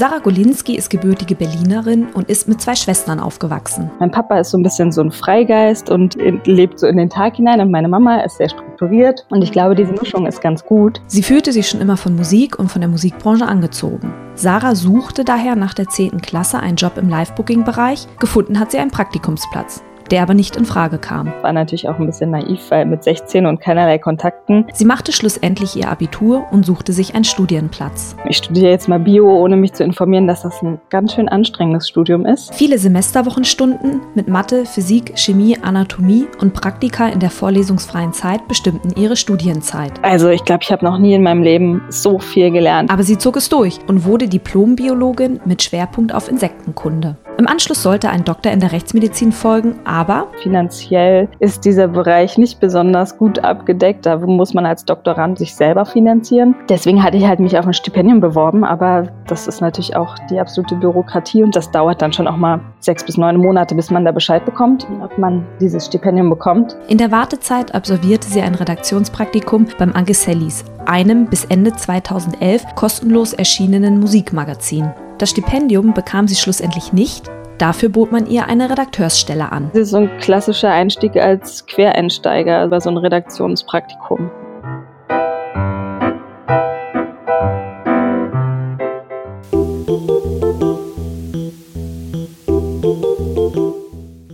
Sarah Golinski ist gebürtige Berlinerin und ist mit zwei Schwestern aufgewachsen. Mein Papa ist so ein bisschen so ein Freigeist und lebt so in den Tag hinein und meine Mama ist sehr strukturiert und ich glaube, diese Mischung ist ganz gut. Sie fühlte sich schon immer von Musik und von der Musikbranche angezogen. Sarah suchte daher nach der 10. Klasse einen Job im Live-Booking-Bereich, gefunden hat sie einen Praktikumsplatz der aber nicht in Frage kam. War natürlich auch ein bisschen naiv, weil mit 16 und keinerlei Kontakten. Sie machte schlussendlich ihr Abitur und suchte sich einen Studienplatz. Ich studiere jetzt mal Bio, ohne mich zu informieren, dass das ein ganz schön anstrengendes Studium ist. Viele Semesterwochenstunden mit Mathe, Physik, Chemie, Anatomie und Praktika in der vorlesungsfreien Zeit bestimmten ihre Studienzeit. Also ich glaube, ich habe noch nie in meinem Leben so viel gelernt. Aber sie zog es durch und wurde Diplombiologin mit Schwerpunkt auf Insektenkunde. Im Anschluss sollte ein Doktor in der Rechtsmedizin folgen, aber finanziell ist dieser Bereich nicht besonders gut abgedeckt. Da muss man als Doktorand sich selber finanzieren. Deswegen hatte ich halt mich auf ein Stipendium beworben, aber das ist natürlich auch die absolute Bürokratie und das dauert dann schon auch mal sechs bis neun Monate, bis man da Bescheid bekommt, ob man dieses Stipendium bekommt. In der Wartezeit absolvierte sie ein Redaktionspraktikum beim Angesellis, einem bis Ende 2011 kostenlos erschienenen Musikmagazin. Das Stipendium bekam sie schlussendlich nicht. Dafür bot man ihr eine Redakteursstelle an. Das ist so ein klassischer Einstieg als Quereinsteiger, über so ein Redaktionspraktikum.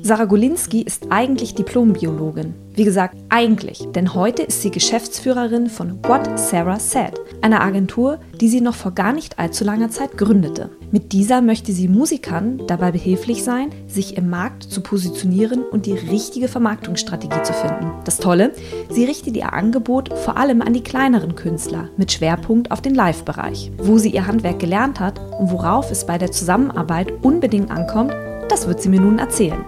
Sarah Golinski ist eigentlich Diplombiologin. Wie gesagt, eigentlich, denn heute ist sie Geschäftsführerin von What Sarah Said, einer Agentur, die sie noch vor gar nicht allzu langer Zeit gründete. Mit dieser möchte sie Musikern dabei behilflich sein, sich im Markt zu positionieren und die richtige Vermarktungsstrategie zu finden. Das Tolle, sie richtet ihr Angebot vor allem an die kleineren Künstler mit Schwerpunkt auf den Live-Bereich. Wo sie ihr Handwerk gelernt hat und worauf es bei der Zusammenarbeit unbedingt ankommt, das wird sie mir nun erzählen.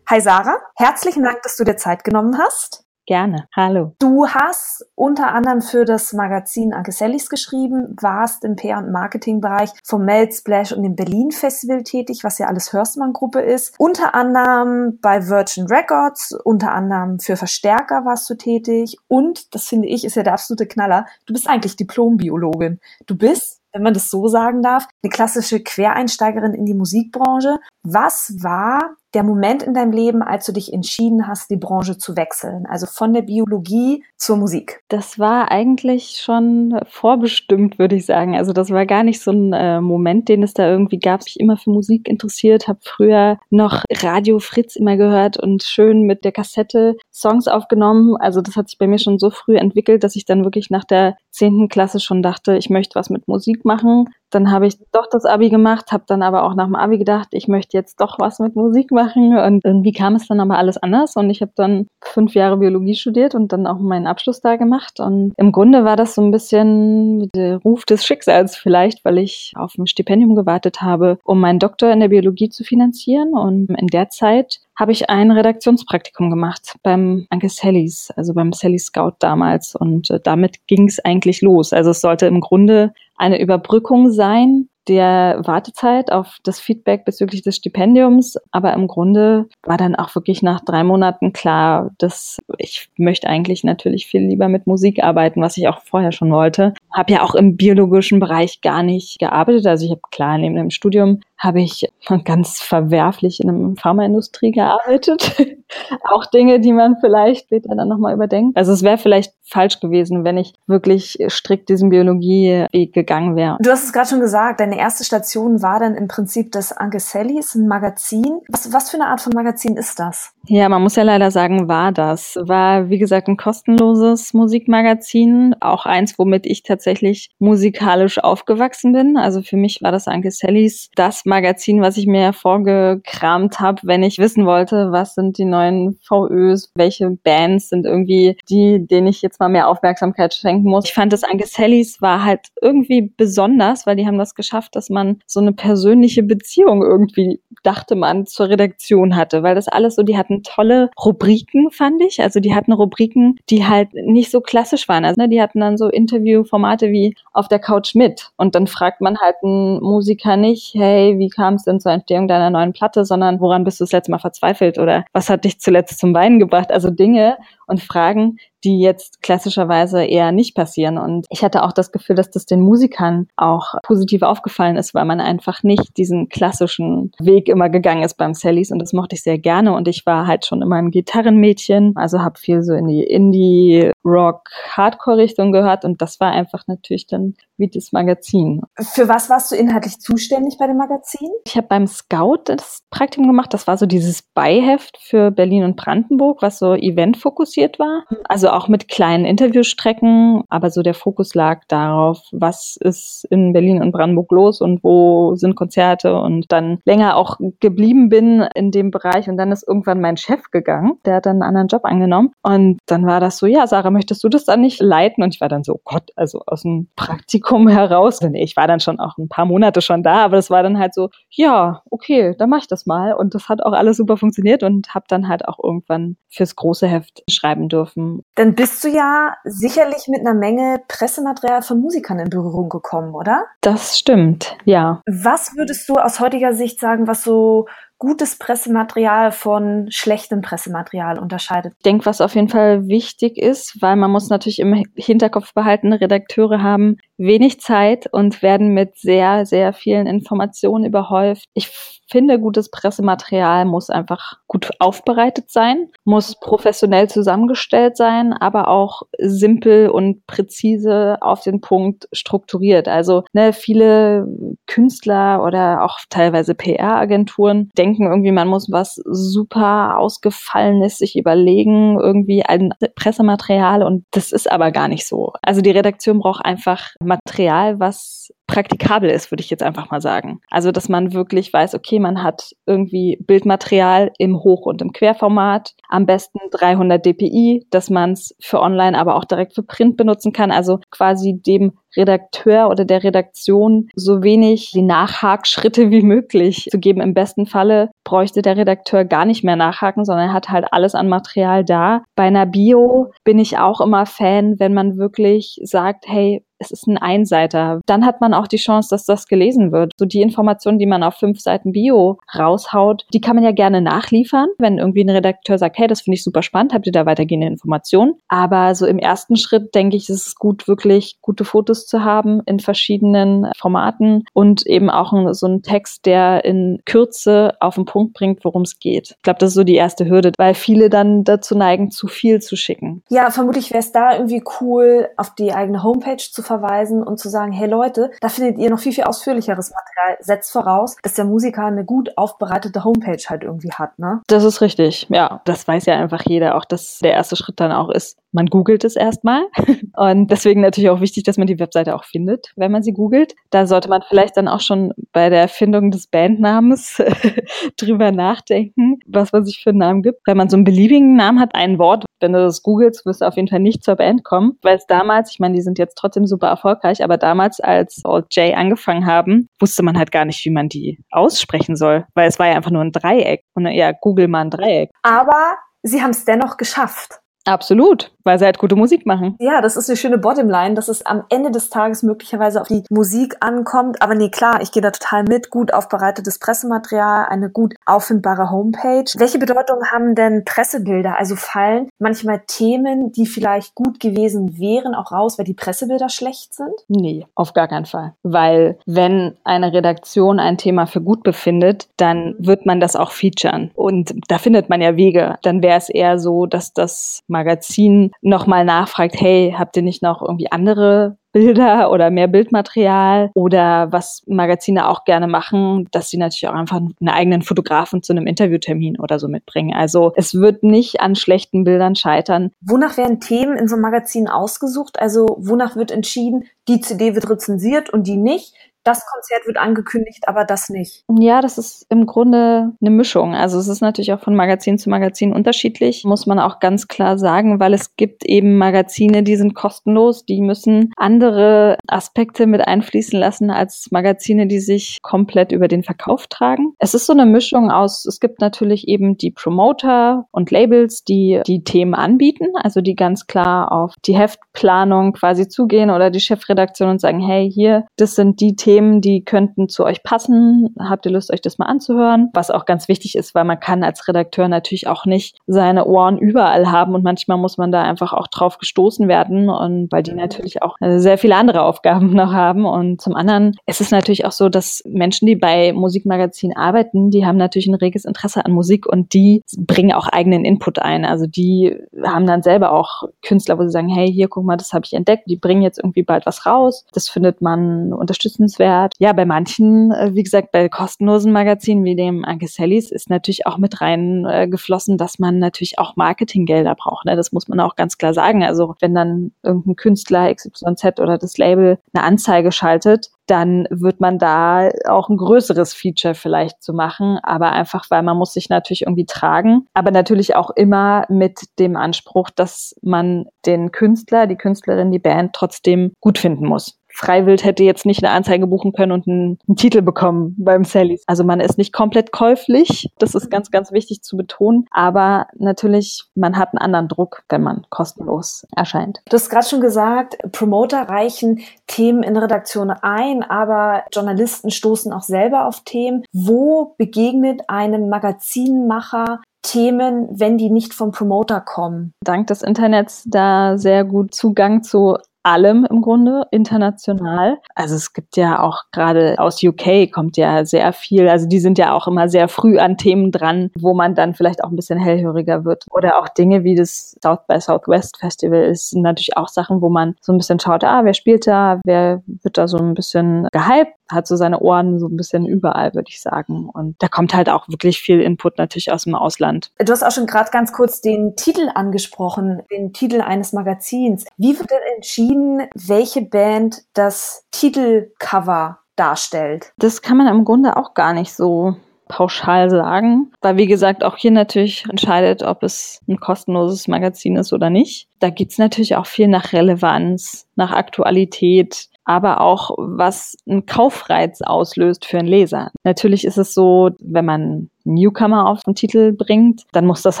Hi Sarah, herzlichen Dank, dass du dir Zeit genommen hast. Gerne. Hallo. Du hast unter anderem für das Magazin Angesellis geschrieben, warst im PR- und Marketingbereich vom Melt Splash und dem Berlin Festival tätig, was ja alles Hörstmann-Gruppe ist. Unter anderem bei Virgin Records, unter anderem für Verstärker warst du tätig und, das finde ich, ist ja der absolute Knaller, du bist eigentlich Diplombiologin. Du bist wenn man das so sagen darf, eine klassische Quereinsteigerin in die Musikbranche. Was war der Moment in deinem Leben, als du dich entschieden hast, die Branche zu wechseln? Also von der Biologie zur Musik? Das war eigentlich schon vorbestimmt, würde ich sagen. Also das war gar nicht so ein äh, Moment, den es da irgendwie gab. Ich immer für Musik interessiert, habe früher noch Radio Fritz immer gehört und schön mit der Kassette Songs aufgenommen. Also das hat sich bei mir schon so früh entwickelt, dass ich dann wirklich nach der zehnten Klasse schon dachte, ich möchte was mit Musik machen. Dann habe ich doch das Abi gemacht, habe dann aber auch nach dem Abi gedacht, ich möchte jetzt doch was mit Musik machen. Und irgendwie kam es dann aber alles anders. Und ich habe dann fünf Jahre Biologie studiert und dann auch meinen Abschluss da gemacht. Und im Grunde war das so ein bisschen der Ruf des Schicksals vielleicht, weil ich auf ein Stipendium gewartet habe, um meinen Doktor in der Biologie zu finanzieren. Und in der Zeit habe ich ein Redaktionspraktikum gemacht beim Anke Sallys, also beim Sally Scout damals. Und äh, damit ging es eigentlich los. Also es sollte im Grunde eine Überbrückung sein der Wartezeit auf das Feedback bezüglich des Stipendiums. Aber im Grunde war dann auch wirklich nach drei Monaten klar, dass ich möchte eigentlich natürlich viel lieber mit Musik arbeiten, was ich auch vorher schon wollte. Habe ja auch im biologischen Bereich gar nicht gearbeitet. Also ich habe klar neben dem Studium habe ich ganz verwerflich in der Pharmaindustrie gearbeitet. auch Dinge, die man vielleicht später dann nochmal überdenkt. Also es wäre vielleicht falsch gewesen, wenn ich wirklich strikt diesen Biologieweg gegangen wäre. Du hast es gerade schon gesagt, deine erste Station war dann im Prinzip das Angesellis, ein Magazin. Was, was für eine Art von Magazin ist das? Ja, man muss ja leider sagen, war das. War, wie gesagt, ein kostenloses Musikmagazin. Auch eins, womit ich tatsächlich musikalisch aufgewachsen bin. Also für mich war das Angesellis das Magazin, was ich mir hervorgekramt habe, wenn ich wissen wollte, was sind die neuen VÖs, welche Bands sind irgendwie die, denen ich jetzt mal mehr Aufmerksamkeit schenken muss. Ich fand das Angesellis war halt irgendwie besonders, weil die haben das geschafft, dass man so eine persönliche Beziehung irgendwie, dachte man, zur Redaktion hatte, weil das alles so, die hatten tolle Rubriken, fand ich. Also die hatten Rubriken, die halt nicht so klassisch waren. Also ne, die hatten dann so Interviewformate wie auf der Couch mit. Und dann fragt man halt einen Musiker nicht, hey, wie kam es denn zur Entstehung deiner neuen Platte, sondern woran bist du das letzte Mal verzweifelt oder was hat dich zuletzt zum Weinen gebracht? Also Dinge und Fragen, die jetzt klassischerweise eher nicht passieren. Und ich hatte auch das Gefühl, dass das den Musikern auch positiv aufgefallen ist, weil man einfach nicht diesen klassischen Weg immer gegangen ist beim Sallys und das mochte ich sehr gerne. Und ich war halt schon immer ein Gitarrenmädchen, also habe viel so in die Indie, Rock, Hardcore-Richtung gehört und das war einfach natürlich dann wie das Magazin. Für was warst du inhaltlich zuständig bei dem Magazin? Ich habe beim Scout das Praktikum gemacht. Das war so dieses Beiheft für Berlin und Brandenburg, was so eventfokussiert war. Also auch mit kleinen Interviewstrecken, aber so der Fokus lag darauf, was ist in Berlin und Brandenburg los und wo sind Konzerte und dann länger auch geblieben bin in dem Bereich und dann ist irgendwann mein Chef gegangen, der hat dann einen anderen Job angenommen und dann war das so, ja, Sarah, möchtest du das dann nicht leiten? Und ich war dann so, Gott, also aus dem Praktikum heraus. Ich war dann schon auch ein paar Monate schon da, aber das war dann halt so, ja, okay, dann mach ich das mal und das hat auch alles super funktioniert und habe dann halt auch irgendwann fürs große Heft schreiben dürfen. Dann bist du ja sicherlich mit einer Menge Pressematerial von Musikern in Berührung gekommen, oder? Das stimmt, ja. Was würdest du aus heutiger Sicht sagen, was so gutes Pressematerial von schlechtem Pressematerial unterscheidet? Ich denke, was auf jeden Fall wichtig ist, weil man muss natürlich im Hinterkopf behalten, Redakteure haben wenig Zeit und werden mit sehr, sehr vielen Informationen überhäuft. Ich finde, gutes Pressematerial muss einfach gut aufbereitet sein, muss professionell zusammengestellt sein, aber auch simpel und präzise auf den Punkt strukturiert. Also ne, viele Künstler oder auch teilweise PR-Agenturen denken irgendwie, man muss was super ausgefallenes sich überlegen, irgendwie ein Pressematerial und das ist aber gar nicht so. Also die Redaktion braucht einfach Material, was praktikabel ist, würde ich jetzt einfach mal sagen. Also, dass man wirklich weiß, okay, man hat irgendwie Bildmaterial im Hoch- und im Querformat, am besten 300 dpi, dass man es für online, aber auch direkt für Print benutzen kann. Also quasi dem Redakteur oder der Redaktion so wenig die Nachhakschritte wie möglich zu geben. Im besten Falle bräuchte der Redakteur gar nicht mehr nachhaken, sondern er hat halt alles an Material da. Bei einer Bio bin ich auch immer Fan, wenn man wirklich sagt, hey, es ist ein Einseiter. Dann hat man auch die Chance, dass das gelesen wird. So die Informationen, die man auf fünf Seiten Bio raushaut, die kann man ja gerne nachliefern, wenn irgendwie ein Redakteur sagt, hey, das finde ich super spannend, habt ihr da weitergehende Informationen? Aber so im ersten Schritt denke ich, ist es gut, wirklich gute Fotos zu haben in verschiedenen Formaten und eben auch so einen Text, der in Kürze auf den Punkt bringt, worum es geht. Ich glaube, das ist so die erste Hürde, weil viele dann dazu neigen, zu viel zu schicken. Ja, vermutlich wäre es da irgendwie cool, auf die eigene Homepage zu verweisen und zu sagen, hey Leute, da findet ihr noch viel, viel ausführlicheres Material. Setzt voraus, dass der Musiker eine gut aufbereitete Homepage halt irgendwie hat, ne? Das ist richtig, ja. Das weiß ja einfach jeder, auch dass der erste Schritt dann auch ist, man googelt es erstmal. Und deswegen natürlich auch wichtig, dass man die Webseite auch findet, wenn man sie googelt. Da sollte man vielleicht dann auch schon bei der Erfindung des Bandnamens drüber nachdenken, was man sich für einen Namen gibt. Wenn man so einen beliebigen Namen hat, ein Wort, wenn du das googelst, wirst du auf jeden Fall nicht zur Band kommen, weil es damals, ich meine, die sind jetzt trotzdem super erfolgreich, aber damals, als Old J angefangen haben, wusste man halt gar nicht, wie man die aussprechen soll, weil es war ja einfach nur ein Dreieck und ja, google mal ein Dreieck. Aber sie haben es dennoch geschafft. Absolut, weil sie halt gute Musik machen. Ja, das ist eine schöne Bottomline, dass es am Ende des Tages möglicherweise auf die Musik ankommt. Aber nee, klar, ich gehe da total mit. Gut aufbereitetes Pressematerial, eine gut auffindbare Homepage. Welche Bedeutung haben denn Pressebilder? Also fallen manchmal Themen, die vielleicht gut gewesen wären, auch raus, weil die Pressebilder schlecht sind? Nee, auf gar keinen Fall. Weil wenn eine Redaktion ein Thema für gut befindet, dann wird man das auch featuren. Und da findet man ja Wege. Dann wäre es eher so, dass das Magazin nochmal nachfragt, hey, habt ihr nicht noch irgendwie andere Bilder oder mehr Bildmaterial oder was Magazine auch gerne machen, dass sie natürlich auch einfach einen eigenen Fotografen zu einem Interviewtermin oder so mitbringen. Also es wird nicht an schlechten Bildern scheitern. Wonach werden Themen in so einem Magazin ausgesucht? Also wonach wird entschieden, die CD wird rezensiert und die nicht? Das Konzert wird angekündigt, aber das nicht. Ja, das ist im Grunde eine Mischung. Also es ist natürlich auch von Magazin zu Magazin unterschiedlich, muss man auch ganz klar sagen, weil es gibt eben Magazine, die sind kostenlos, die müssen andere Aspekte mit einfließen lassen als Magazine, die sich komplett über den Verkauf tragen. Es ist so eine Mischung aus, es gibt natürlich eben die Promoter und Labels, die die Themen anbieten, also die ganz klar auf die Heftplanung quasi zugehen oder die Chefredaktion und sagen, hey, hier, das sind die Themen, Themen, die könnten zu euch passen. Habt ihr Lust, euch das mal anzuhören? Was auch ganz wichtig ist, weil man kann als Redakteur natürlich auch nicht seine Ohren überall haben und manchmal muss man da einfach auch drauf gestoßen werden und weil die natürlich auch äh, sehr viele andere Aufgaben noch haben. Und zum anderen ist es natürlich auch so, dass Menschen, die bei Musikmagazinen arbeiten, die haben natürlich ein reges Interesse an Musik und die bringen auch eigenen Input ein. Also die haben dann selber auch Künstler, wo sie sagen, hey, hier, guck mal, das habe ich entdeckt, die bringen jetzt irgendwie bald was raus. Das findet man unterstützenswert wert. Ja, bei manchen, äh, wie gesagt, bei kostenlosen Magazinen wie dem Angesellis ist natürlich auch mit rein äh, dass man natürlich auch Marketinggelder braucht. Ne? Das muss man auch ganz klar sagen. Also wenn dann irgendein Künstler XYZ oder das Label eine Anzeige schaltet, dann wird man da auch ein größeres Feature vielleicht zu machen, aber einfach, weil man muss sich natürlich irgendwie tragen, aber natürlich auch immer mit dem Anspruch, dass man den Künstler, die Künstlerin, die Band trotzdem gut finden muss. Freiwild hätte jetzt nicht eine Anzeige buchen können und einen, einen Titel bekommen beim Sallys. Also man ist nicht komplett käuflich. Das ist ganz, ganz wichtig zu betonen. Aber natürlich, man hat einen anderen Druck, wenn man kostenlos erscheint. Du hast gerade schon gesagt, Promoter reichen Themen in Redaktion ein, aber Journalisten stoßen auch selber auf Themen. Wo begegnet einem Magazinmacher Themen, wenn die nicht vom Promoter kommen? Dank des Internets da sehr gut Zugang zu allem im Grunde international. Also es gibt ja auch gerade aus UK kommt ja sehr viel. Also die sind ja auch immer sehr früh an Themen dran, wo man dann vielleicht auch ein bisschen hellhöriger wird. Oder auch Dinge wie das South by Southwest Festival ist natürlich auch Sachen, wo man so ein bisschen schaut, ah, wer spielt da, wer wird da so ein bisschen gehypt, hat so seine Ohren so ein bisschen überall, würde ich sagen. Und da kommt halt auch wirklich viel Input natürlich aus dem Ausland. Du hast auch schon gerade ganz kurz den Titel angesprochen, den Titel eines Magazins. Wie wird denn entschieden, entschieden, welche Band das Titelcover darstellt? Das kann man im Grunde auch gar nicht so pauschal sagen, weil wie gesagt auch hier natürlich entscheidet, ob es ein kostenloses Magazin ist oder nicht. Da geht's natürlich auch viel nach Relevanz, nach Aktualität, aber auch was einen Kaufreiz auslöst für einen Leser. Natürlich ist es so, wenn man Newcomer auf den Titel bringt, dann muss das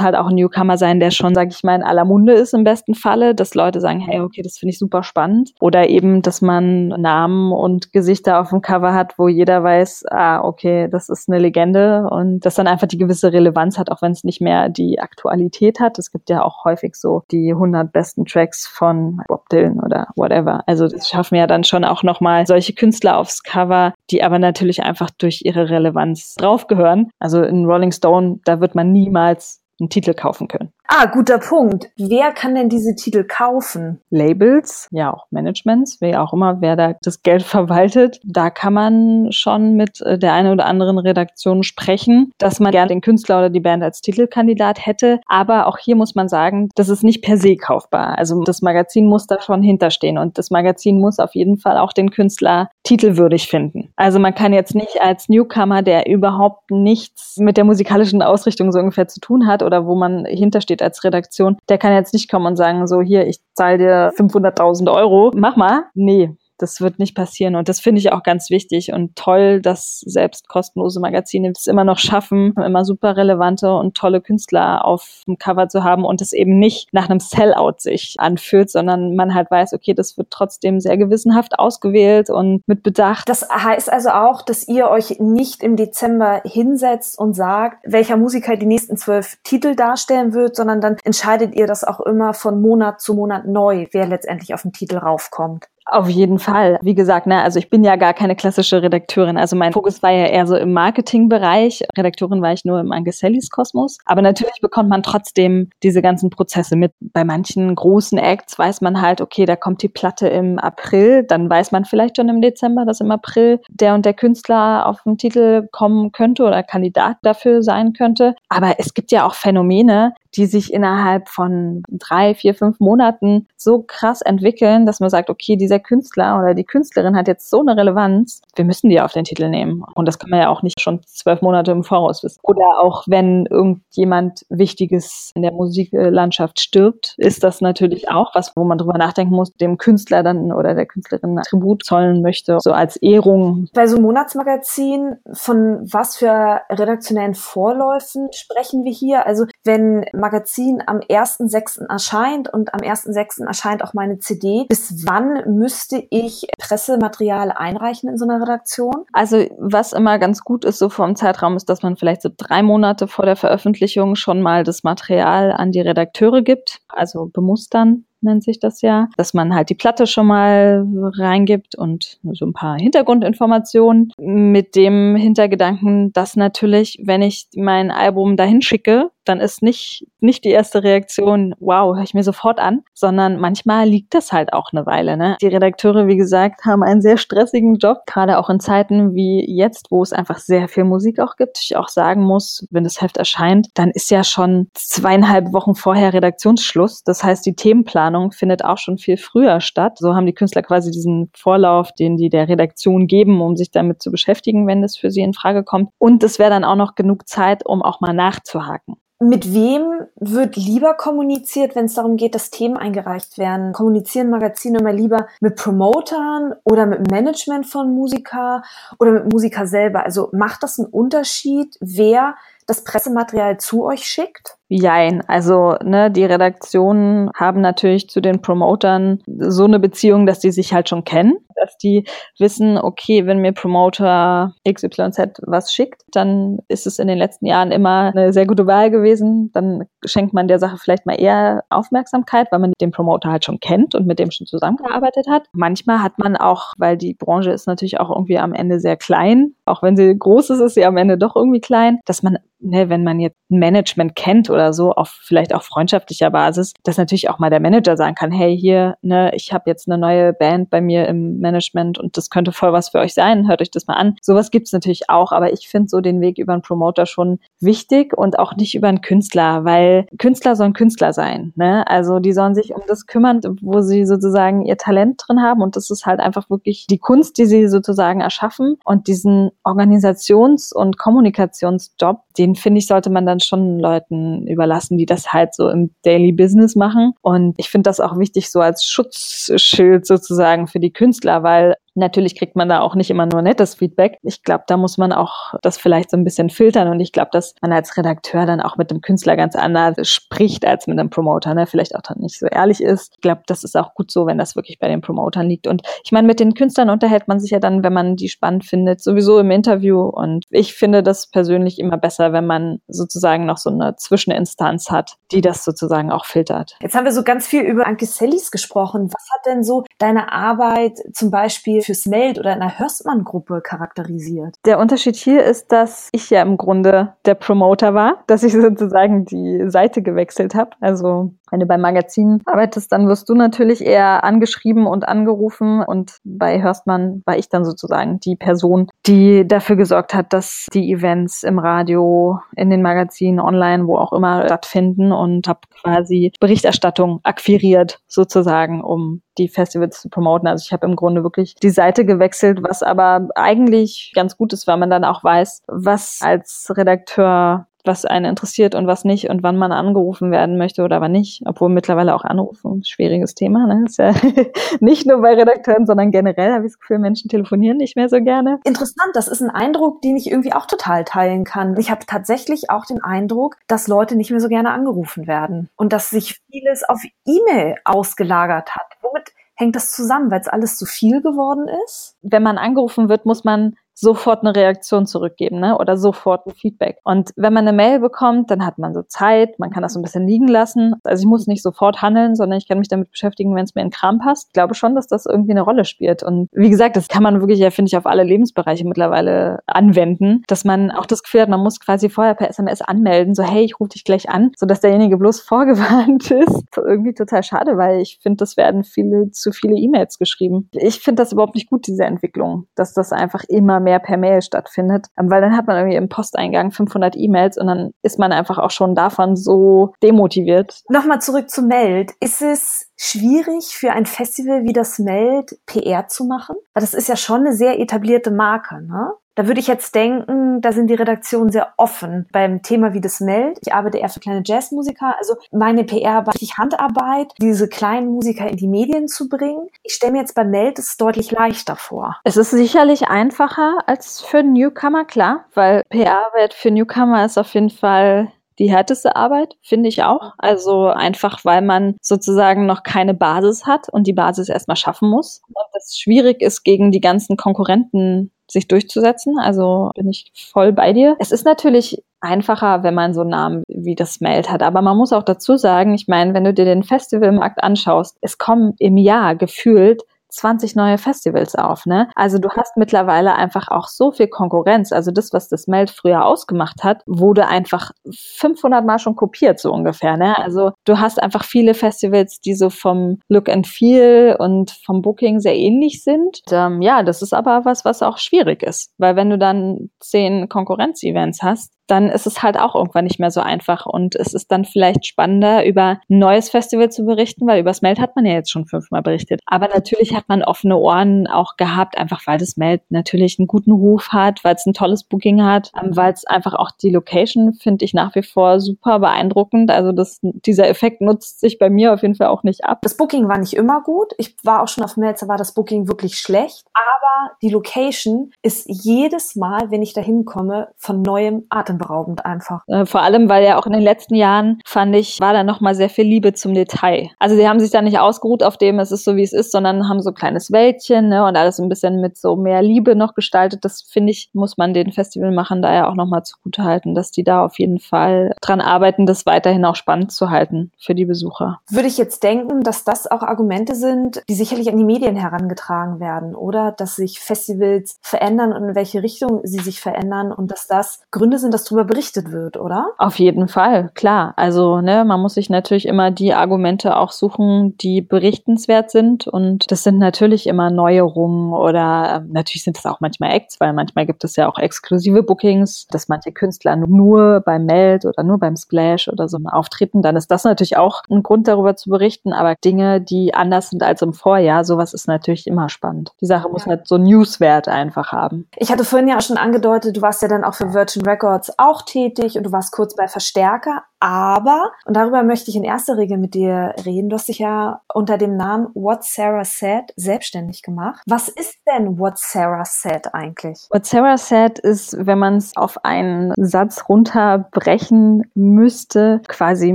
halt auch ein Newcomer sein, der schon, sag ich mal, in aller Munde ist im besten Falle, dass Leute sagen, hey, okay, das finde ich super spannend. Oder eben, dass man Namen und Gesichter auf dem Cover hat, wo jeder weiß, ah, okay, das ist eine Legende und das dann einfach die gewisse Relevanz hat, auch wenn es nicht mehr die Aktualität hat. Es gibt ja auch häufig so die 100 besten Tracks von Bob Dylan oder whatever. Also das schaffen ja dann schon auch nochmal solche Künstler aufs Cover, die aber natürlich einfach durch ihre Relevanz draufgehören. Also in Rolling Stone, da wird man niemals einen Titel kaufen können. Ah, guter Punkt. Wer kann denn diese Titel kaufen? Labels, ja auch Managements, wer auch immer, wer da das Geld verwaltet. Da kann man schon mit äh, der einen oder anderen Redaktion sprechen, dass man gerne den Künstler oder die Band als Titelkandidat hätte. Aber auch hier muss man sagen, das ist nicht per se kaufbar. Also das Magazin muss da schon hinterstehen und das Magazin muss auf jeden Fall auch den Künstler titelwürdig finden. Also man kann jetzt nicht als Newcomer, der überhaupt nichts mit der musikalischen Ausrichtung so ungefähr zu tun hat oder wo man hintersteht, steht als Redaktion, der kann jetzt nicht kommen und sagen, so hier, ich zahle dir 500.000 Euro, mach mal. Nee, Das wird nicht passieren. Und das finde ich auch ganz wichtig und toll, dass selbst kostenlose Magazine es immer noch schaffen, immer super relevante und tolle Künstler auf dem Cover zu haben und es eben nicht nach einem Sellout sich anfühlt, sondern man halt weiß, okay, das wird trotzdem sehr gewissenhaft ausgewählt und mit Bedacht. Das heißt also auch, dass ihr euch nicht im Dezember hinsetzt und sagt, welcher Musiker die nächsten zwölf Titel darstellen wird, sondern dann entscheidet ihr das auch immer von Monat zu Monat neu, wer letztendlich auf den Titel raufkommt. Auf jeden Fall. Wie gesagt, ne, also ich bin ja gar keine klassische Redakteurin. Also mein Fokus war ja eher so im Marketingbereich. Redakteurin war ich nur im Angesellis Kosmos. Aber natürlich bekommt man trotzdem diese ganzen Prozesse mit. Bei manchen großen Acts weiß man halt, okay, da kommt die Platte im April. Dann weiß man vielleicht schon im Dezember, dass im April der und der Künstler auf den Titel kommen könnte oder Kandidat dafür sein könnte. Aber es gibt ja auch Phänomene, die sich innerhalb von drei, vier, fünf Monaten so krass entwickeln, dass man sagt, okay, dieser Künstler oder die Künstlerin hat jetzt so eine Relevanz, wir müssen die auf den Titel nehmen. Und das kann man ja auch nicht schon zwölf Monate im Voraus wissen. Oder auch wenn irgendjemand Wichtiges in der Musiklandschaft stirbt, ist das natürlich auch was, wo man drüber nachdenken muss, dem Künstler dann oder der Künstlerin Tribut zollen möchte, so als Ehrung. Bei so einem Monatsmagazin, von was für redaktionellen Vorläufen sprechen wir hier? Also wenn Magazin am 1.6. erscheint und am 1.6. erscheint auch meine CD. Bis wann müsste ich Pressematerial einreichen in so einer Redaktion? Also was immer ganz gut ist, so vom Zeitraum, ist, dass man vielleicht so drei Monate vor der Veröffentlichung schon mal das Material an die Redakteure gibt, also bemustern nennt sich das ja, dass man halt die Platte schon mal reingibt und so ein paar Hintergrundinformationen mit dem Hintergedanken, dass natürlich, wenn ich mein Album dahin schicke, dann ist nicht, nicht die erste Reaktion, wow, höre ich mir sofort an, sondern manchmal liegt das halt auch eine Weile. Ne? Die Redakteure, wie gesagt, haben einen sehr stressigen Job, gerade auch in Zeiten wie jetzt, wo es einfach sehr viel Musik auch gibt. Ich auch sagen muss, wenn das Heft erscheint, dann ist ja schon zweieinhalb Wochen vorher Redaktionsschluss. Das heißt, die Themenplanung findet auch schon viel früher statt. So haben die Künstler quasi diesen Vorlauf, den die der Redaktion geben, um sich damit zu beschäftigen, wenn das für sie in Frage kommt. Und es wäre dann auch noch genug Zeit, um auch mal nachzuhaken. Mit wem wird lieber kommuniziert, wenn es darum geht, dass Themen eingereicht werden? Kommunizieren Magazine immer lieber mit Promotern oder mit Management von Musiker oder mit Musiker selber? Also macht das einen Unterschied, wer das Pressematerial zu euch schickt? Jein, also ne, die Redaktionen haben natürlich zu den Promotern so eine Beziehung, dass die sich halt schon kennen, dass die wissen, okay, wenn mir Promoter XYZ was schickt, dann ist es in den letzten Jahren immer eine sehr gute Wahl gewesen. Dann schenkt man der Sache vielleicht mal eher Aufmerksamkeit, weil man den Promoter halt schon kennt und mit dem schon zusammengearbeitet hat. Manchmal hat man auch, weil die Branche ist natürlich auch irgendwie am Ende sehr klein, auch wenn sie groß ist, ist sie am Ende doch irgendwie klein, dass man ne, wenn man jetzt ein Management kennt oder so, auf vielleicht auch freundschaftlicher Basis, dass natürlich auch mal der Manager sagen kann, hey, hier, ne, ich habe jetzt eine neue Band bei mir im Management und das könnte voll was für euch sein, hört euch das mal an. Sowas gibt's natürlich auch, aber ich finde so den Weg über einen Promoter schon wichtig und auch nicht über einen Künstler, weil Künstler sollen Künstler sein. Ne? Also die sollen sich um das kümmern, wo sie sozusagen ihr Talent drin haben und das ist halt einfach wirklich die Kunst, die sie sozusagen erschaffen und diesen Organisations- und Kommunikationsjob, den finde ich, sollte man dann schon Leuten überlassen, die das halt so im Daily Business machen. Und ich finde das auch wichtig so als Schutzschild sozusagen für die Künstler, weil Natürlich kriegt man da auch nicht immer nur nettes Feedback. Ich glaube, da muss man auch das vielleicht so ein bisschen filtern und ich glaube, dass man als Redakteur dann auch mit dem Künstler ganz anders spricht als mit einem Promoter, ne? vielleicht auch dann nicht so ehrlich ist. Ich glaube, das ist auch gut so, wenn das wirklich bei den Promotern liegt. Und ich meine, mit den Künstlern unterhält man sich ja dann, wenn man die spannend findet, sowieso im Interview. Und ich finde das persönlich immer besser, wenn man sozusagen noch so eine Zwischeninstanz hat, die das sozusagen auch filtert. Jetzt haben wir so ganz viel über Anke Sellis gesprochen. Was hat denn so deine Arbeit zum Beispiel fürs Meld oder in einer Hörstmann-Gruppe charakterisiert? Der Unterschied hier ist, dass ich ja im Grunde der Promoter war, dass ich sozusagen die Seite gewechselt habe. Also wenn du beim Magazin arbeitest, dann wirst du natürlich eher angeschrieben und angerufen. Und bei Hörstmann war ich dann sozusagen die Person, die dafür gesorgt hat, dass die Events im Radio, in den Magazinen, online, wo auch immer stattfinden und habe quasi Berichterstattung akquiriert sozusagen, um die Festivals zu promoten. Also ich habe im Grunde wirklich die Seite gewechselt, was aber eigentlich ganz gut ist, weil man dann auch weiß, was als Redakteur was einen interessiert und was nicht und wann man angerufen werden möchte oder wann nicht. Obwohl mittlerweile auch anrufen, schwieriges Thema. Ne? Ist ja nicht nur bei Redakteuren, sondern generell habe ich das Gefühl, Menschen telefonieren nicht mehr so gerne. Interessant, das ist ein Eindruck, den ich irgendwie auch total teilen kann. Ich habe tatsächlich auch den Eindruck, dass Leute nicht mehr so gerne angerufen werden und dass sich vieles auf E-Mail ausgelagert hat. Womit hängt das zusammen, weil es alles zu viel geworden ist? Wenn man angerufen wird, muss man sofort eine Reaktion zurückgeben ne? oder sofort ein Feedback. Und wenn man eine Mail bekommt, dann hat man so Zeit, man kann das so ein bisschen liegen lassen. Also ich muss nicht sofort handeln, sondern ich kann mich damit beschäftigen, wenn es mir in Kram passt. Ich glaube schon, dass das irgendwie eine Rolle spielt. Und wie gesagt, das kann man wirklich, ja, finde ich, auf alle Lebensbereiche mittlerweile anwenden, dass man auch das Gefühl hat, man muss quasi vorher per SMS anmelden, so hey, ich rufe dich gleich an, sodass derjenige bloß vorgewarnt ist. Irgendwie total schade, weil ich finde, das werden viele zu viele E-Mails geschrieben. Ich finde das überhaupt nicht gut, diese Entwicklung, dass das einfach immer mehr per Mail stattfindet, ähm, weil dann hat man irgendwie im Posteingang 500 E-Mails und dann ist man einfach auch schon davon so demotiviert. Nochmal zurück zu Meld. Ist es schwierig für ein Festival wie das Meld PR zu machen? Weil das ist ja schon eine sehr etablierte Marke, ne? Da würde ich jetzt denken, da sind die Redaktionen sehr offen beim Thema wie das Meld. Ich arbeite eher für kleine Jazzmusiker. Also meine PR war richtig Handarbeit, diese kleinen Musiker in die Medien zu bringen. Ich stelle mir jetzt beim Meld es deutlich leichter vor. Es ist sicherlich einfacher als für Newcomer, klar, weil PR-Wert für Newcomer ist auf jeden Fall die härteste Arbeit, finde ich auch. Also einfach, weil man sozusagen noch keine Basis hat und die Basis erstmal schaffen muss. Und das schwierig ist, gegen die ganzen Konkurrenten sich durchzusetzen. Also bin ich voll bei dir. Es ist natürlich einfacher, wenn man so einen Namen wie das Meld hat. Aber man muss auch dazu sagen, ich meine, wenn du dir den Festivalmarkt anschaust, es kommen im Jahr gefühlt 20 neue Festivals auf, ne? Also du hast mittlerweile einfach auch so viel Konkurrenz. Also das, was das Meld früher ausgemacht hat, wurde einfach 500 Mal schon kopiert, so ungefähr, ne? Also du hast einfach viele Festivals, die so vom Look and Feel und vom Booking sehr ähnlich sind. Und, ähm, ja, das ist aber was, was auch schwierig ist, weil wenn du dann zehn Konkurrenz-Events hast, dann ist es halt auch irgendwann nicht mehr so einfach. Und es ist dann vielleicht spannender, über ein neues Festival zu berichten, weil über das Meld hat man ja jetzt schon fünfmal berichtet. Aber natürlich hat man offene Ohren auch gehabt, einfach weil das Meld natürlich einen guten Ruf hat, weil es ein tolles Booking hat, ähm, weil es einfach auch die Location finde ich nach wie vor super beeindruckend. Also das, dieser Effekt nutzt sich bei mir auf jeden Fall auch nicht ab. Das Booking war nicht immer gut. Ich war auch schon auf Melzer, war das Booking wirklich schlecht. Aber die Location ist jedes Mal, wenn ich da hinkomme, von neuem Atem atemberaubend einfach. Äh, vor allem, weil ja auch in den letzten Jahren, fand ich, war da nochmal sehr viel Liebe zum Detail. Also sie haben sich da nicht ausgeruht auf dem, es ist so, wie es ist, sondern haben so ein kleines Wäldchen ne, und alles ein bisschen mit so mehr Liebe noch gestaltet. Das, finde ich, muss man den Festivalmachern da ja auch nochmal zugute halten, dass die da auf jeden Fall dran arbeiten, das weiterhin auch spannend zu halten für die Besucher. Würde ich jetzt denken, dass das auch Argumente sind, die sicherlich an die Medien herangetragen werden, oder? Dass sich Festivals verändern und in welche Richtung sie sich verändern und dass das Gründe sind, dass darüber berichtet wird, oder? Auf jeden Fall, klar. Also, ne, man muss sich natürlich immer die Argumente auch suchen, die berichtenswert sind. Und das sind natürlich immer Neuerungen oder äh, natürlich sind es auch manchmal Acts, weil manchmal gibt es ja auch exklusive Bookings, dass manche Künstler nur beim Meld oder nur beim Splash oder so auftreten. Dann ist das natürlich auch ein Grund, darüber zu berichten. Aber Dinge, die anders sind als im Vorjahr, sowas ist natürlich immer spannend. Die Sache muss ja. halt so Newswert einfach haben. Ich hatte vorhin ja auch schon angedeutet, du warst ja dann auch für Virgin Records auch tätig und du warst kurz bei Verstärker. Aber, und darüber möchte ich in erster Regel mit dir reden, du hast dich ja unter dem Namen What Sarah Said selbstständig gemacht. Was ist denn What Sarah Said eigentlich? What Sarah Said ist, wenn man es auf einen Satz runterbrechen müsste, quasi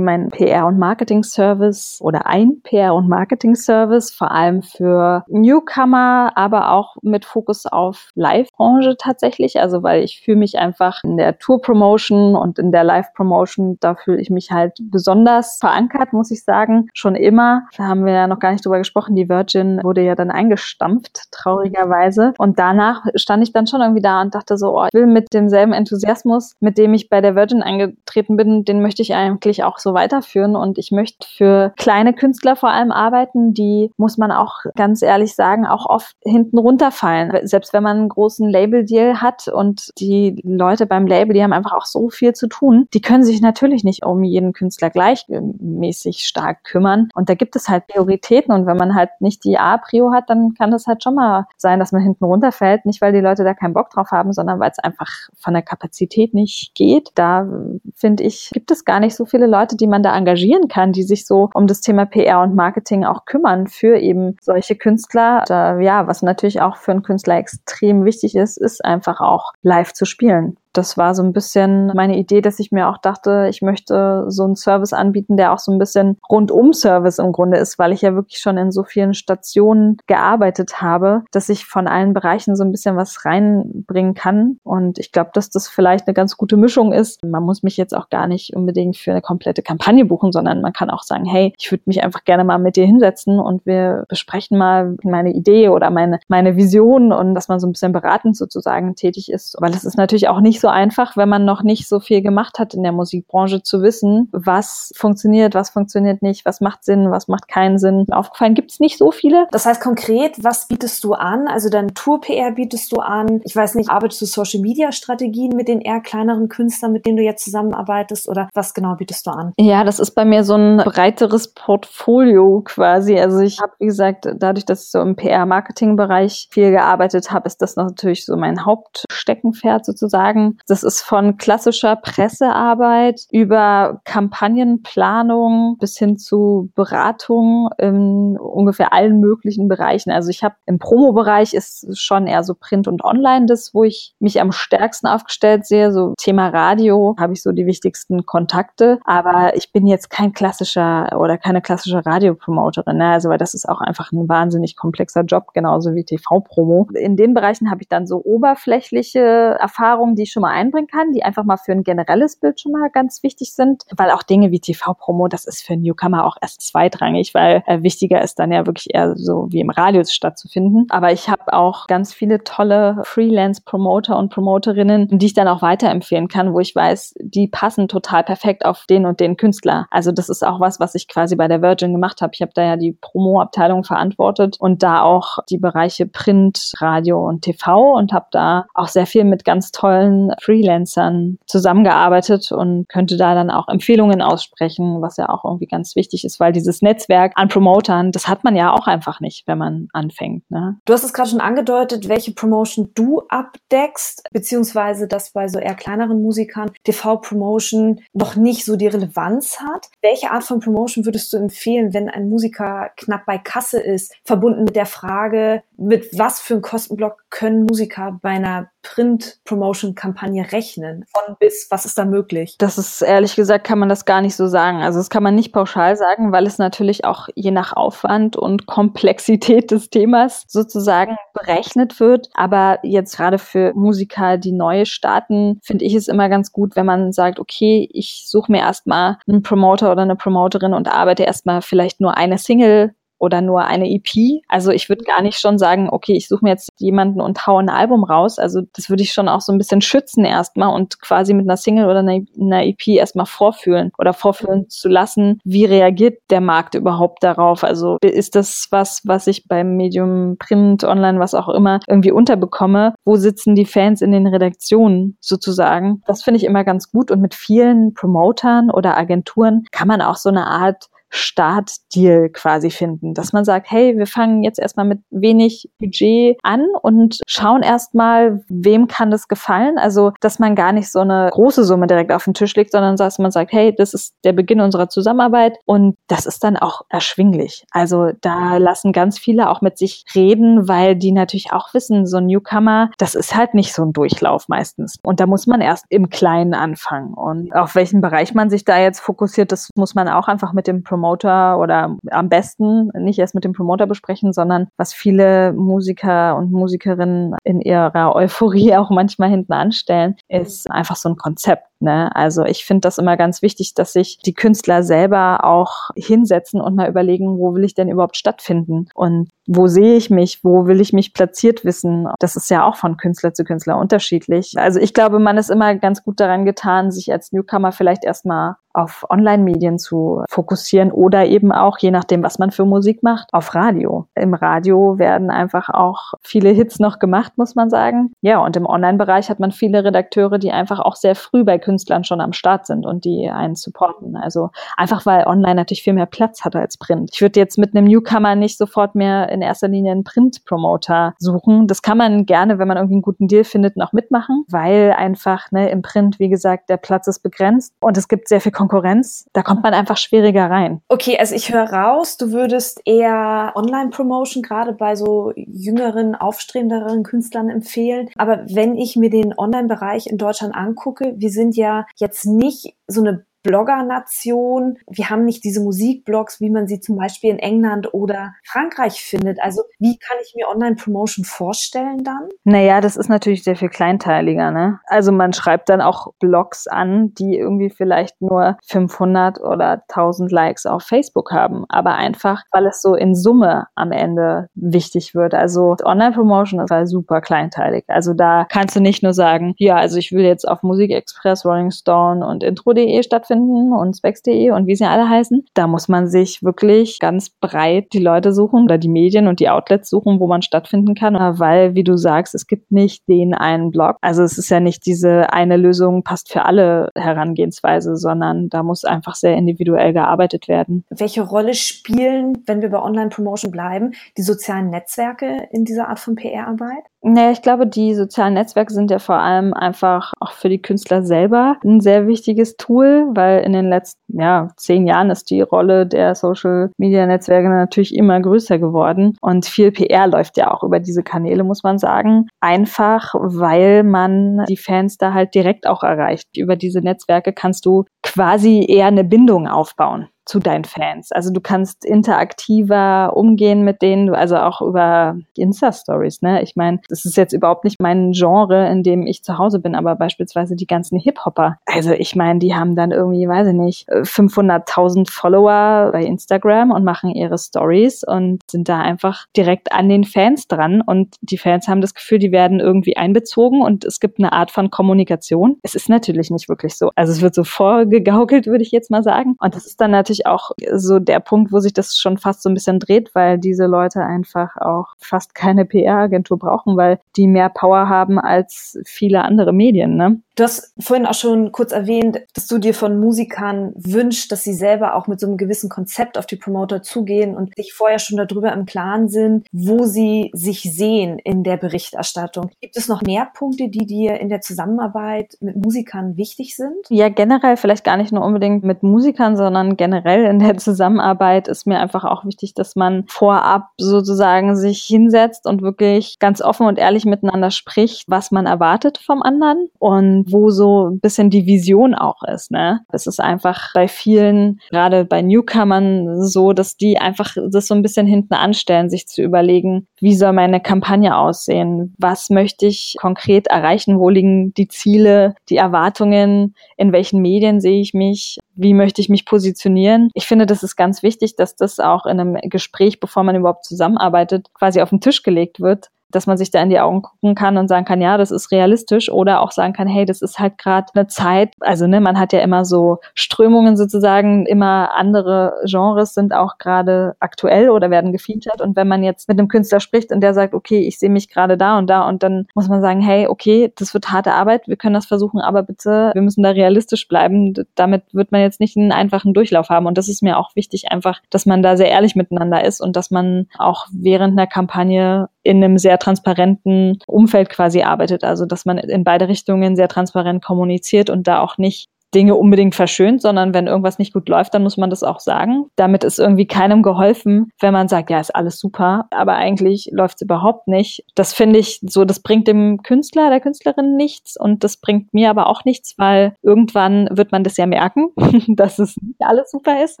mein PR- und Marketing-Service oder ein PR- und Marketing-Service, vor allem für Newcomer, aber auch mit Fokus auf Live-Branche tatsächlich. Also, weil ich fühle mich einfach in der Tour-Promotion und in der Live-Promotion dafür fühle ich mich halt besonders verankert, muss ich sagen. Schon immer. Da haben wir ja noch gar nicht drüber gesprochen. Die Virgin wurde ja dann eingestampft, traurigerweise. Und danach stand ich dann schon irgendwie da und dachte so, oh, ich will mit demselben Enthusiasmus, mit dem ich bei der Virgin eingetreten bin, den möchte ich eigentlich auch so weiterführen. Und ich möchte für kleine Künstler vor allem arbeiten, die, muss man auch ganz ehrlich sagen, auch oft hinten runterfallen. Selbst wenn man einen großen Label-Deal hat und die Leute beim Label, die haben einfach auch so viel zu tun, die können sich natürlich nicht um jeden Künstler gleichmäßig stark kümmern. Und da gibt es halt Prioritäten und wenn man halt nicht die A-Prio hat, dann kann das halt schon mal sein, dass man hinten runterfällt. Nicht, weil die Leute da keinen Bock drauf haben, sondern weil es einfach von der Kapazität nicht geht. Da finde ich, gibt es gar nicht so viele Leute, die man da engagieren kann, die sich so um das Thema PR und Marketing auch kümmern für eben solche Künstler. Da, ja, was natürlich auch für einen Künstler extrem wichtig ist, ist einfach auch live zu spielen das war so ein bisschen meine Idee, dass ich mir auch dachte, ich möchte so einen Service anbieten, der auch so ein bisschen Rundum-Service im Grunde ist, weil ich ja wirklich schon in so vielen Stationen gearbeitet habe, dass ich von allen Bereichen so ein bisschen was reinbringen kann. Und ich glaube, dass das vielleicht eine ganz gute Mischung ist. Man muss mich jetzt auch gar nicht unbedingt für eine komplette Kampagne buchen, sondern man kann auch sagen, hey, ich würde mich einfach gerne mal mit dir hinsetzen und wir besprechen mal meine Idee oder meine, meine Vision und dass man so ein bisschen beratend sozusagen tätig ist. Weil es ist natürlich auch nicht so so einfach, wenn man noch nicht so viel gemacht hat in der Musikbranche, zu wissen, was funktioniert, was funktioniert nicht, was macht Sinn, was macht keinen Sinn. Aufgefallen gibt es nicht so viele. Das heißt konkret, was bietest du an? Also dein Tour-PR bietest du an. Ich weiß nicht, arbeitest du Social-Media-Strategien mit den eher kleineren Künstlern, mit denen du jetzt zusammenarbeitest oder was genau bietest du an? Ja, das ist bei mir so ein breiteres Portfolio quasi. Also ich habe, wie gesagt, dadurch, dass ich so im PR-Marketing-Bereich viel gearbeitet habe, ist das natürlich so mein Hauptsteckenpferd sozusagen. Das ist von klassischer Pressearbeit über Kampagnenplanung bis hin zu Beratung in ungefähr allen möglichen Bereichen. Also ich habe im Promo-Bereich ist schon eher so Print und Online das, wo ich mich am stärksten aufgestellt sehe. So Thema Radio habe ich so die wichtigsten Kontakte. Aber ich bin jetzt kein klassischer oder keine klassische Radiopromoterin. Ne? Also weil das ist auch einfach ein wahnsinnig komplexer Job, genauso wie TV-Promo. In den Bereichen habe ich dann so oberflächliche Erfahrungen, die ich schon mal einbringen kann, die einfach mal für ein generelles Bild schon mal ganz wichtig sind, weil auch Dinge wie TV-Promo, das ist für Newcomer auch erst zweitrangig, weil äh, wichtiger ist dann ja wirklich eher so wie im Radio stattzufinden. Aber ich habe auch ganz viele tolle Freelance-Promoter und Promoterinnen, die ich dann auch weiterempfehlen kann, wo ich weiß, die passen total perfekt auf den und den Künstler. Also das ist auch was, was ich quasi bei der Virgin gemacht habe. Ich habe da ja die Promo-Abteilung verantwortet und da auch die Bereiche Print, Radio und TV und habe da auch sehr viel mit ganz tollen Freelancern zusammengearbeitet und könnte da dann auch Empfehlungen aussprechen, was ja auch irgendwie ganz wichtig ist, weil dieses Netzwerk an Promotern, das hat man ja auch einfach nicht, wenn man anfängt. Ne? Du hast es gerade schon angedeutet, welche Promotion du abdeckst, beziehungsweise dass bei so eher kleineren Musikern TV-Promotion noch nicht so die Relevanz hat. Welche Art von Promotion würdest du empfehlen, wenn ein Musiker knapp bei Kasse ist, verbunden mit der Frage, mit was für einem Kostenblock können Musiker bei einer Print-Promotion-Kampagne rechnen? Von bis, was ist da möglich? Das ist ehrlich gesagt, kann man das gar nicht so sagen. Also das kann man nicht pauschal sagen, weil es natürlich auch je nach Aufwand und Komplexität des Themas sozusagen berechnet wird. Aber jetzt gerade für Musiker, die neu starten, finde ich es immer ganz gut, wenn man sagt, okay, ich suche mir erstmal einen Promoter oder eine Promoterin und arbeite erstmal vielleicht nur eine Single oder nur eine EP. Also ich würde gar nicht schon sagen, okay, ich suche mir jetzt jemanden und hau ein Album raus. Also das würde ich schon auch so ein bisschen schützen erstmal und quasi mit einer Single oder einer EP erstmal vorfühlen oder vorfühlen zu lassen, wie reagiert der Markt überhaupt darauf? Also ist das was, was ich beim Medium Print, Online, was auch immer irgendwie unterbekomme? Wo sitzen die Fans in den Redaktionen sozusagen? Das finde ich immer ganz gut und mit vielen Promotern oder Agenturen kann man auch so eine Art Startdeal quasi finden, dass man sagt, hey, wir fangen jetzt erstmal mit wenig Budget an und schauen erstmal, wem kann das gefallen. Also, dass man gar nicht so eine große Summe direkt auf den Tisch legt, sondern dass man sagt, hey, das ist der Beginn unserer Zusammenarbeit und das ist dann auch erschwinglich. Also, da lassen ganz viele auch mit sich reden, weil die natürlich auch wissen, so ein Newcomer, das ist halt nicht so ein Durchlauf meistens. Und da muss man erst im Kleinen anfangen. Und auf welchen Bereich man sich da jetzt fokussiert, das muss man auch einfach mit dem Promoter oder am besten nicht erst mit dem Promoter besprechen, sondern was viele Musiker und Musikerinnen in ihrer Euphorie auch manchmal hinten anstellen, ist einfach so ein Konzept. Ne? Also ich finde das immer ganz wichtig, dass sich die Künstler selber auch hinsetzen und mal überlegen, wo will ich denn überhaupt stattfinden und wo sehe ich mich, wo will ich mich platziert wissen. Das ist ja auch von Künstler zu Künstler unterschiedlich. Also ich glaube, man ist immer ganz gut daran getan, sich als Newcomer vielleicht erstmal auf Online-Medien zu fokussieren oder eben auch, je nachdem, was man für Musik macht, auf Radio. Im Radio werden einfach auch viele Hits noch gemacht, muss man sagen. Ja, und im Online-Bereich hat man viele Redakteure, die einfach auch sehr früh bei Künstlern schon am Start sind und die einen supporten. Also einfach, weil online natürlich viel mehr Platz hat als Print. Ich würde jetzt mit einem Newcomer nicht sofort mehr in erster Linie einen Print-Promoter suchen. Das kann man gerne, wenn man irgendwie einen guten Deal findet, noch mitmachen, weil einfach ne, im Print, wie gesagt, der Platz ist begrenzt und es gibt sehr viel Konkurrenz. Da kommt man einfach schwieriger rein. Okay, also ich höre raus, du würdest eher Online-Promotion gerade bei so jüngeren, aufstrebenderen Künstlern empfehlen. Aber wenn ich mir den Online-Bereich in Deutschland angucke, wir sind ja jetzt nicht so eine Blogger-Nation. Wir haben nicht diese Musikblogs, wie man sie zum Beispiel in England oder Frankreich findet. Also wie kann ich mir Online-Promotion vorstellen dann? Naja, das ist natürlich sehr viel kleinteiliger. Ne? Also man schreibt dann auch Blogs an, die irgendwie vielleicht nur 500 oder 1000 Likes auf Facebook haben. Aber einfach, weil es so in Summe am Ende wichtig wird. Also Online-Promotion ist halt super kleinteilig. Also da kannst du nicht nur sagen, ja, also ich will jetzt auf Musikexpress, Rolling Stone und Intro.de stattfinden stattfinden und specs.de und wie sie alle heißen. Da muss man sich wirklich ganz breit die Leute suchen oder die Medien und die Outlets suchen, wo man stattfinden kann, weil, wie du sagst, es gibt nicht den einen Blog. Also es ist ja nicht diese eine Lösung passt für alle Herangehensweise, sondern da muss einfach sehr individuell gearbeitet werden. Welche Rolle spielen, wenn wir bei Online-Promotion bleiben, die sozialen Netzwerke in dieser Art von PR-Arbeit? Naja, ich glaube, die sozialen Netzwerke sind ja vor allem einfach auch für die Künstler selber ein sehr wichtiges Tool, weil in den letzten ja, zehn Jahren ist die Rolle der Social Media Netzwerke natürlich immer größer geworden und viel PR läuft ja auch über diese Kanäle, muss man sagen. Einfach, weil man die Fans da halt direkt auch erreicht. Über diese Netzwerke kannst du quasi eher eine Bindung aufbauen zu deinen Fans. Also du kannst interaktiver umgehen mit denen, also auch über Insta-Stories. Ne? Ich meine, das ist jetzt überhaupt nicht mein Genre, in dem ich zu Hause bin, aber beispielsweise die ganzen Hip-Hopper. Also ich meine, die haben dann irgendwie, weiß ich nicht, 500.000 Follower bei Instagram und machen ihre Stories und sind da einfach direkt an den Fans dran und die Fans haben das Gefühl, die werden irgendwie einbezogen und es gibt eine Art von Kommunikation. Es ist natürlich nicht wirklich so. Also es wird so vorgegaukelt, würde ich jetzt mal sagen. Und das ist dann natürlich natürlich auch so der Punkt, wo sich das schon fast so ein bisschen dreht, weil diese Leute einfach auch fast keine PR-Agentur brauchen, weil die mehr Power haben als viele andere Medien. Ne? Du hast vorhin auch schon kurz erwähnt, dass du dir von Musikern wünschst, dass sie selber auch mit so einem gewissen Konzept auf die Promoter zugehen und sich vorher schon darüber im Plan sind, wo sie sich sehen in der Berichterstattung. Gibt es noch mehr Punkte, die dir in der Zusammenarbeit mit Musikern wichtig sind? Ja, generell vielleicht gar nicht nur unbedingt mit Musikern, sondern generell in der Zusammenarbeit ist mir einfach auch wichtig, dass man vorab sozusagen sich hinsetzt und wirklich ganz offen und ehrlich miteinander spricht, was man erwartet vom anderen und wo so ein bisschen die Vision auch ist. Ne? Es ist einfach bei vielen, gerade bei Newcomern, so, dass die einfach das so ein bisschen hinten anstellen, sich zu überlegen, wie soll meine Kampagne aussehen? Was möchte ich konkret erreichen? Wo liegen die Ziele, die Erwartungen? In welchen Medien sehe ich mich? Wie möchte ich mich positionieren? Ich finde, das ist ganz wichtig, dass das auch in einem Gespräch, bevor man überhaupt zusammenarbeitet, quasi auf den Tisch gelegt wird dass man sich da in die Augen gucken kann und sagen kann, ja, das ist realistisch oder auch sagen kann, hey, das ist halt gerade eine Zeit, also ne, man hat ja immer so Strömungen sozusagen, immer andere Genres sind auch gerade aktuell oder werden gefeatured. Und wenn man jetzt mit einem Künstler spricht und der sagt, okay, ich sehe mich gerade da und da und dann muss man sagen, hey, okay, das wird harte Arbeit, wir können das versuchen, aber bitte, wir müssen da realistisch bleiben, damit wird man jetzt nicht einen einfachen Durchlauf haben. Und das ist mir auch wichtig einfach, dass man da sehr ehrlich miteinander ist und dass man auch während einer Kampagne in einem sehr transparenten Umfeld quasi arbeitet. Also dass man in beide Richtungen sehr transparent kommuniziert und da auch nicht Dinge unbedingt verschönt, sondern wenn irgendwas nicht gut läuft, dann muss man das auch sagen. Damit ist irgendwie keinem geholfen, wenn man sagt, ja, ist alles super, aber eigentlich läuft es überhaupt nicht. Das finde ich so, das bringt dem Künstler, der Künstlerin nichts und das bringt mir aber auch nichts, weil irgendwann wird man das ja merken, dass es nicht alles super ist.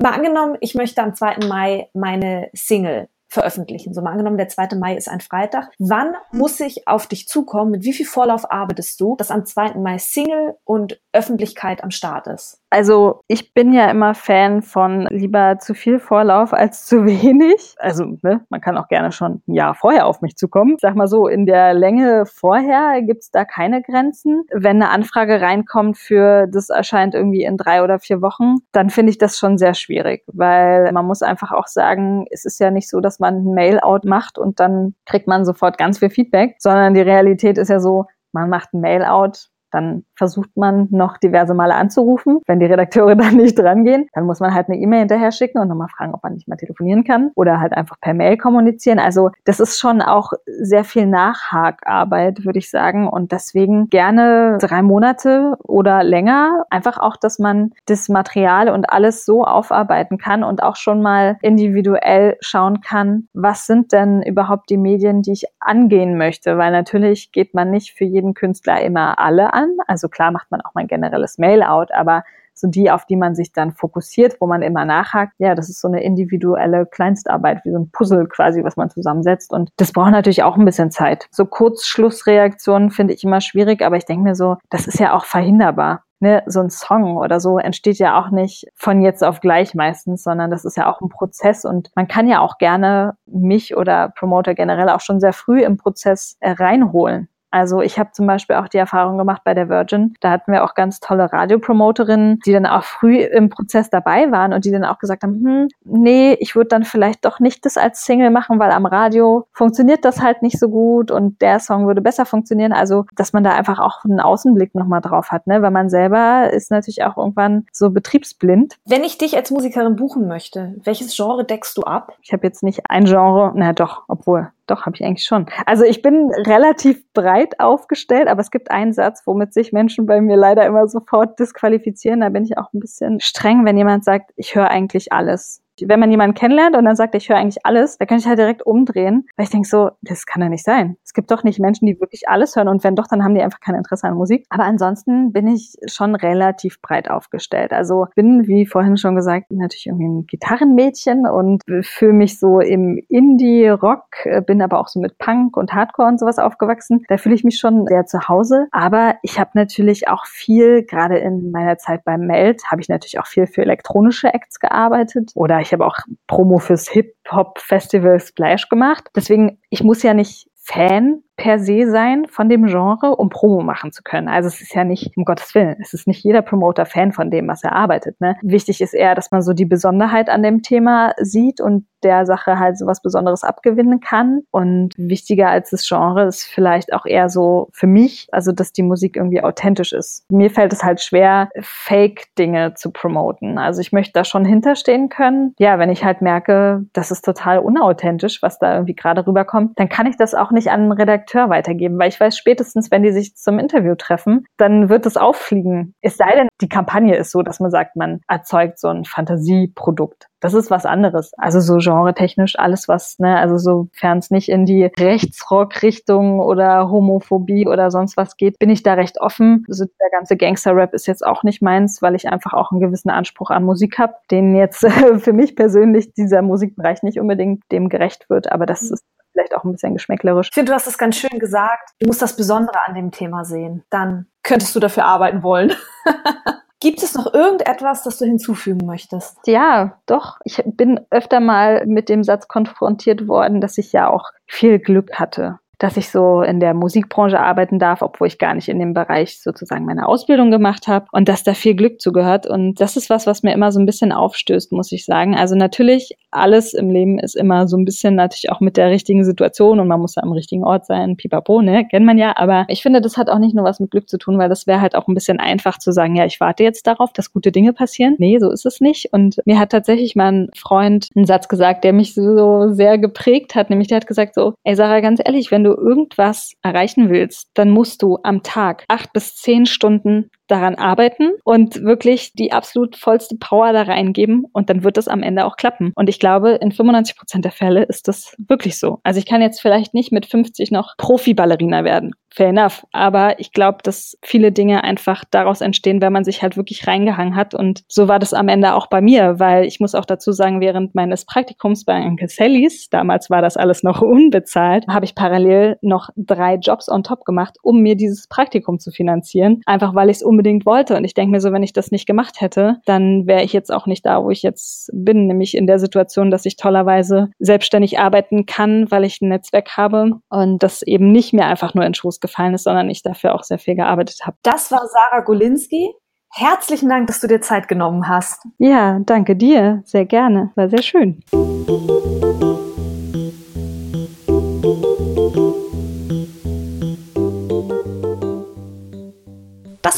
Mal angenommen, ich möchte am 2. Mai meine Single veröffentlichen. So mal angenommen, der 2. Mai ist ein Freitag. Wann muss ich auf dich zukommen? Mit wie viel Vorlauf arbeitest du, dass am 2. Mai Single und Öffentlichkeit am Start ist? Also ich bin ja immer Fan von lieber zu viel Vorlauf als zu wenig. Also ne, man kann auch gerne schon ein Jahr vorher auf mich zukommen. Ich sag mal so, in der Länge vorher gibt's da keine Grenzen. Wenn eine Anfrage reinkommt für das erscheint irgendwie in drei oder vier Wochen, dann finde ich das schon sehr schwierig, weil man muss einfach auch sagen, es ist ja nicht so, dass man ein Mail-out macht und dann kriegt man sofort ganz viel Feedback, sondern die Realität ist ja so, man macht ein Mail-out, Dann versucht man noch diverse Male anzurufen. Wenn die Redakteure dann nicht drangehen, dann muss man halt eine E-Mail hinterher schicken und nochmal fragen, ob man nicht mal telefonieren kann oder halt einfach per Mail kommunizieren. Also das ist schon auch sehr viel Nachhakarbeit, würde ich sagen. Und deswegen gerne drei Monate oder länger. Einfach auch, dass man das Material und alles so aufarbeiten kann und auch schon mal individuell schauen kann, was sind denn überhaupt die Medien, die ich angehen möchte. Weil natürlich geht man nicht für jeden Künstler immer alle an. Also klar macht man auch mal ein generelles Mail-out, aber so die, auf die man sich dann fokussiert, wo man immer nachhakt, ja, das ist so eine individuelle Kleinstarbeit, wie so ein Puzzle quasi, was man zusammensetzt. Und das braucht natürlich auch ein bisschen Zeit. So Kurzschlussreaktionen finde ich immer schwierig, aber ich denke mir so, das ist ja auch verhinderbar. Ne, so ein Song oder so entsteht ja auch nicht von jetzt auf gleich meistens, sondern das ist ja auch ein Prozess und man kann ja auch gerne mich oder Promoter generell auch schon sehr früh im Prozess äh, reinholen. Also ich habe zum Beispiel auch die Erfahrung gemacht bei der Virgin. Da hatten wir auch ganz tolle Radiopromoterinnen, die dann auch früh im Prozess dabei waren und die dann auch gesagt haben, hm, nee, ich würde dann vielleicht doch nicht das als Single machen, weil am Radio funktioniert das halt nicht so gut und der Song würde besser funktionieren. Also, dass man da einfach auch einen Außenblick nochmal drauf hat, ne? Weil man selber ist natürlich auch irgendwann so betriebsblind. Wenn ich dich als Musikerin buchen möchte, welches Genre deckst du ab? Ich habe jetzt nicht ein Genre, na doch, obwohl doch, habe ich eigentlich schon. Also ich bin relativ breit aufgestellt, aber es gibt einen Satz, womit sich Menschen bei mir leider immer sofort disqualifizieren. Da bin ich auch ein bisschen streng, wenn jemand sagt, ich höre eigentlich alles wenn man jemanden kennenlernt und dann sagt, ich höre eigentlich alles, da kann ich halt direkt umdrehen, weil ich denke so, das kann ja nicht sein. Es gibt doch nicht Menschen, die wirklich alles hören und wenn doch, dann haben die einfach kein Interesse an Musik. Aber ansonsten bin ich schon relativ breit aufgestellt. Also bin, wie vorhin schon gesagt, natürlich irgendwie ein Gitarrenmädchen und fühle mich so im Indie-Rock, bin aber auch so mit Punk und Hardcore und sowas aufgewachsen. Da fühle ich mich schon sehr zu Hause. Aber ich habe natürlich auch viel, gerade in meiner Zeit beim Meld, habe ich natürlich auch viel für elektronische Acts gearbeitet oder ich habe auch Promo fürs Hip-Hop-Festival Splash gemacht. Deswegen, ich muss ja nicht Fan per se sein von dem Genre, um Promo machen zu können. Also es ist ja nicht, um Gottes Willen, es ist nicht jeder Promoter Fan von dem, was er arbeitet. Ne? Wichtig ist eher, dass man so die Besonderheit an dem Thema sieht und der Sache halt so was Besonderes abgewinnen kann. Und wichtiger als das Genre ist vielleicht auch eher so für mich, also dass die Musik irgendwie authentisch ist. Mir fällt es halt schwer, Fake-Dinge zu promoten. Also ich möchte da schon hinterstehen können. Ja, wenn ich halt merke, das ist total unauthentisch, was da irgendwie gerade rüberkommt, dann kann ich das auch nicht an einen Redakteur weitergeben, weil ich weiß spätestens, wenn die sich zum Interview treffen, dann wird es auffliegen. Es sei denn, die Kampagne ist so, dass man sagt, man erzeugt so ein Fantasieprodukt das ist was anderes. Also so genre-technisch alles, was, ne, also sofern es nicht in die Rechtsrock-Richtung oder Homophobie oder sonst was geht, bin ich da recht offen. Also der ganze Gangster-Rap ist jetzt auch nicht meins, weil ich einfach auch einen gewissen Anspruch an Musik habe, den jetzt für mich persönlich dieser Musikbereich nicht unbedingt dem gerecht wird, aber das ist vielleicht auch ein bisschen geschmäcklerisch. Ich finde, du hast es ganz schön gesagt. Du musst das Besondere an dem Thema sehen. Dann könntest du dafür arbeiten wollen. Gibt es noch irgendetwas, das du hinzufügen möchtest? Ja, doch. Ich bin öfter mal mit dem Satz konfrontiert worden, dass ich ja auch viel Glück hatte dass ich so in der Musikbranche arbeiten darf, obwohl ich gar nicht in dem Bereich sozusagen meine Ausbildung gemacht habe und dass da viel Glück zugehört. Und das ist was, was mir immer so ein bisschen aufstößt, muss ich sagen. Also natürlich, alles im Leben ist immer so ein bisschen natürlich auch mit der richtigen Situation und man muss da am richtigen Ort sein. Pipapo, ne? Kennt man ja. Aber ich finde, das hat auch nicht nur was mit Glück zu tun, weil das wäre halt auch ein bisschen einfach zu sagen, ja, ich warte jetzt darauf, dass gute Dinge passieren. Nee, so ist es nicht. Und mir hat tatsächlich mal ein Freund einen Satz gesagt, der mich so sehr geprägt hat. Nämlich der hat gesagt so, ey Sarah, ganz ehrlich, wenn du irgendwas erreichen willst, dann musst du am Tag acht bis zehn Stunden daran arbeiten und wirklich die absolut vollste Power da reingeben und dann wird das am Ende auch klappen. Und ich glaube, in 95 Prozent der Fälle ist das wirklich so. Also ich kann jetzt vielleicht nicht mit 50 noch Profi-Ballerina werden. Fair enough. Aber ich glaube, dass viele Dinge einfach daraus entstehen, wenn man sich halt wirklich reingehangen hat. Und so war das am Ende auch bei mir, weil ich muss auch dazu sagen, während meines Praktikums bei Uncle Sallys, damals war das alles noch unbezahlt, habe ich parallel noch drei Jobs on top gemacht, um mir dieses Praktikum zu finanzieren. Einfach weil ich es unbedingt wollte. Und ich denke mir so, wenn ich das nicht gemacht hätte, dann wäre ich jetzt auch nicht da, wo ich jetzt bin, nämlich in der Situation, dass ich tollerweise selbstständig arbeiten kann, weil ich ein Netzwerk habe und das eben nicht mehr einfach nur in Schoß gefallen ist, sondern ich dafür auch sehr viel gearbeitet habe. Das war Sarah Golinski. Herzlichen Dank, dass du dir Zeit genommen hast. Ja, danke dir. Sehr gerne. War sehr schön.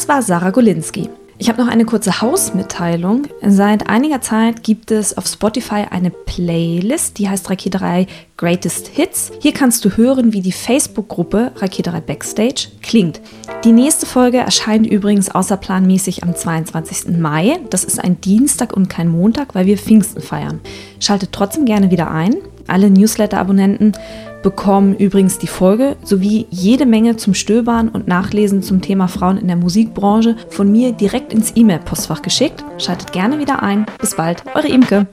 War Sarah Golinski. Ich habe noch eine kurze Hausmitteilung. Seit einiger Zeit gibt es auf Spotify eine Playlist, die heißt Raketerei Greatest Hits. Hier kannst du hören, wie die Facebook-Gruppe Raketerei Backstage klingt. Die nächste Folge erscheint übrigens außerplanmäßig am 22. Mai. Das ist ein Dienstag und kein Montag, weil wir Pfingsten feiern. Schaltet trotzdem gerne wieder ein. Alle Newsletter-Abonnenten bekommen übrigens die Folge sowie jede Menge zum Stöbern und Nachlesen zum Thema Frauen in der Musikbranche von mir direkt ins E-Mail-Postfach geschickt. Schaltet gerne wieder ein. Bis bald, eure Imke.